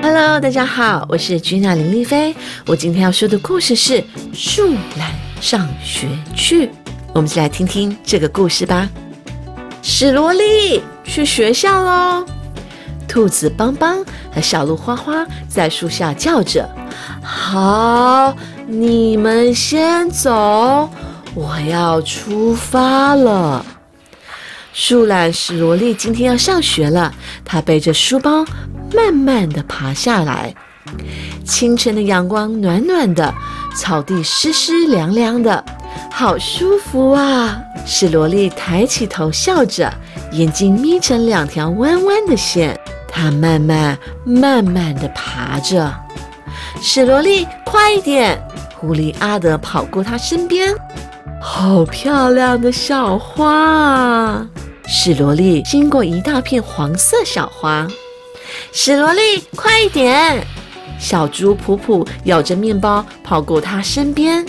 Hello，大家好，我是君娜林丽菲。我今天要说的故事是《树懒上学去》。我们一起来听听这个故事吧。史罗莉去学校喽！兔子邦邦和小鹿花花在树下叫着：“好，你们先走，我要出发了。”树懒史罗利今天要上学了，她背着书包，慢慢的爬下来。清晨的阳光暖暖的，草地湿湿凉凉的，好舒服啊！史罗利抬起头笑着，眼睛眯成两条弯弯的线。她慢慢慢慢的爬着。史罗利，快一点！狐狸阿德跑过她身边。好漂亮的小花啊！史萝莉经过一大片黄色小花，史萝莉，快一点！小猪普普咬着面包跑过他身边，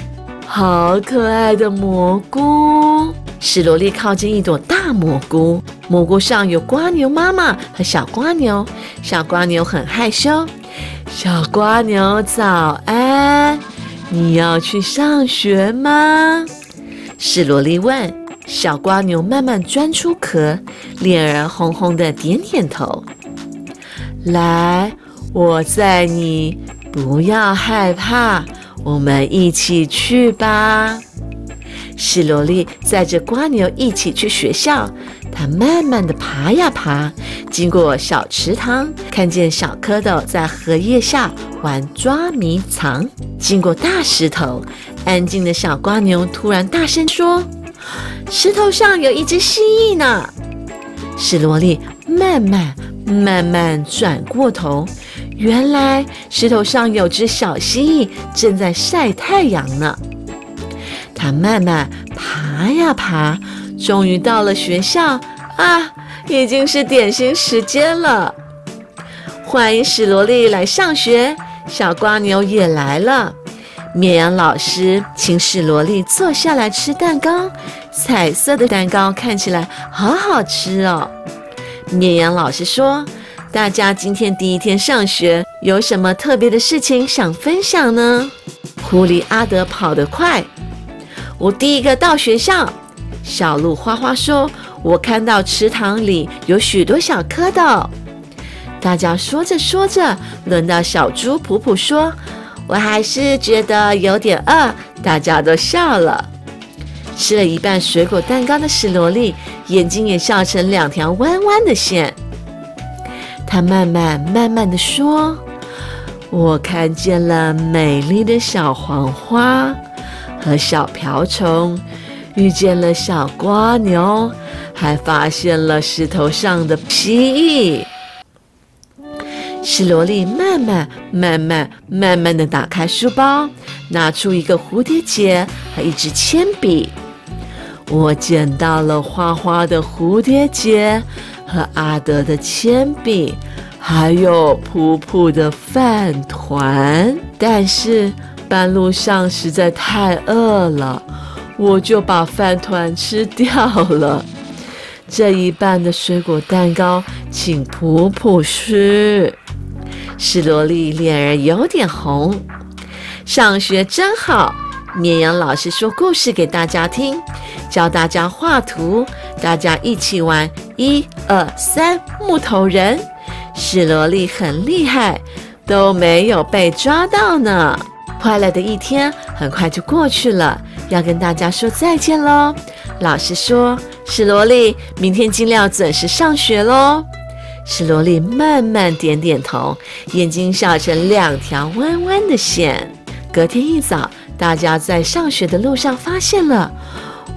好可爱的蘑菇！史萝莉靠近一朵大蘑菇，蘑菇上有瓜牛妈妈和小瓜牛，小瓜牛很害羞。小瓜牛早安，你要去上学吗？史萝莉问。小瓜牛慢慢钻出壳，脸儿红红的，点点头。来，我载你，不要害怕，我们一起去吧。史罗利载着瓜牛一起去学校。它慢慢的爬呀爬，经过小池塘，看见小蝌蚪在荷叶下玩捉迷藏。经过大石头，安静的小瓜牛突然大声说。石头上有一只蜥蜴呢。史罗利慢慢慢慢转过头，原来石头上有只小蜥蜴正在晒太阳呢。它慢慢爬呀爬，终于到了学校啊！已经是点心时间了。欢迎史罗利来上学，小瓜牛也来了。绵羊老师请史萝莉坐下来吃蛋糕，彩色的蛋糕看起来好好吃哦。绵羊老师说：“大家今天第一天上学，有什么特别的事情想分享呢？”狐狸阿德跑得快，我第一个到学校。小鹿花花说：“我看到池塘里有许多小蝌蚪。”大家说着说着，轮到小猪普普说。我还是觉得有点饿，大家都笑了。吃了一半水果蛋糕的史罗利，眼睛也笑成两条弯弯的线。她慢慢慢慢的说：“我看见了美丽的小黄花和小瓢虫，遇见了小蜗牛，还发现了石头上的蜥蜴。”史萝莉慢慢、慢慢、慢慢地打开书包，拿出一个蝴蝶结和一支铅笔。我捡到了花花的蝴蝶结和阿德的铅笔，还有普普的饭团。但是半路上实在太饿了，我就把饭团吃掉了。这一半的水果蛋糕，请普普吃。史萝莉脸儿有点红，上学真好。绵羊老师说故事给大家听，教大家画图，大家一起玩一二三木头人。史萝莉很厉害，都没有被抓到呢。快乐的一天很快就过去了，要跟大家说再见喽。老师说，史萝莉明天尽量准时上学喽。史萝莉慢慢点点头，眼睛笑成两条弯弯的线。隔天一早，大家在上学的路上发现了，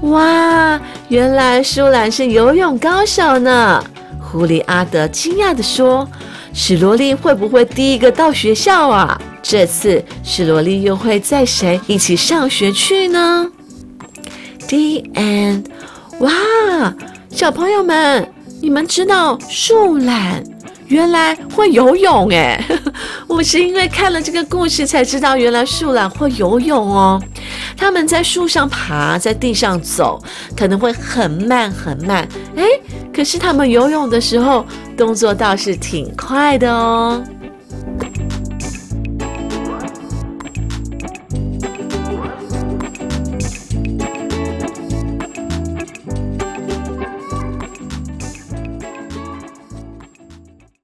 哇，原来舒兰是游泳高手呢！狐狸阿德惊讶地说：“史萝莉会不会第一个到学校啊？这次史萝莉又会载谁一起上学去呢？”The end。哇，小朋友们。你们知道树懒原来会游泳哎？我是因为看了这个故事才知道，原来树懒会游泳哦。他们在树上爬，在地上走，可能会很慢很慢哎。可是他们游泳的时候动作倒是挺快的哦。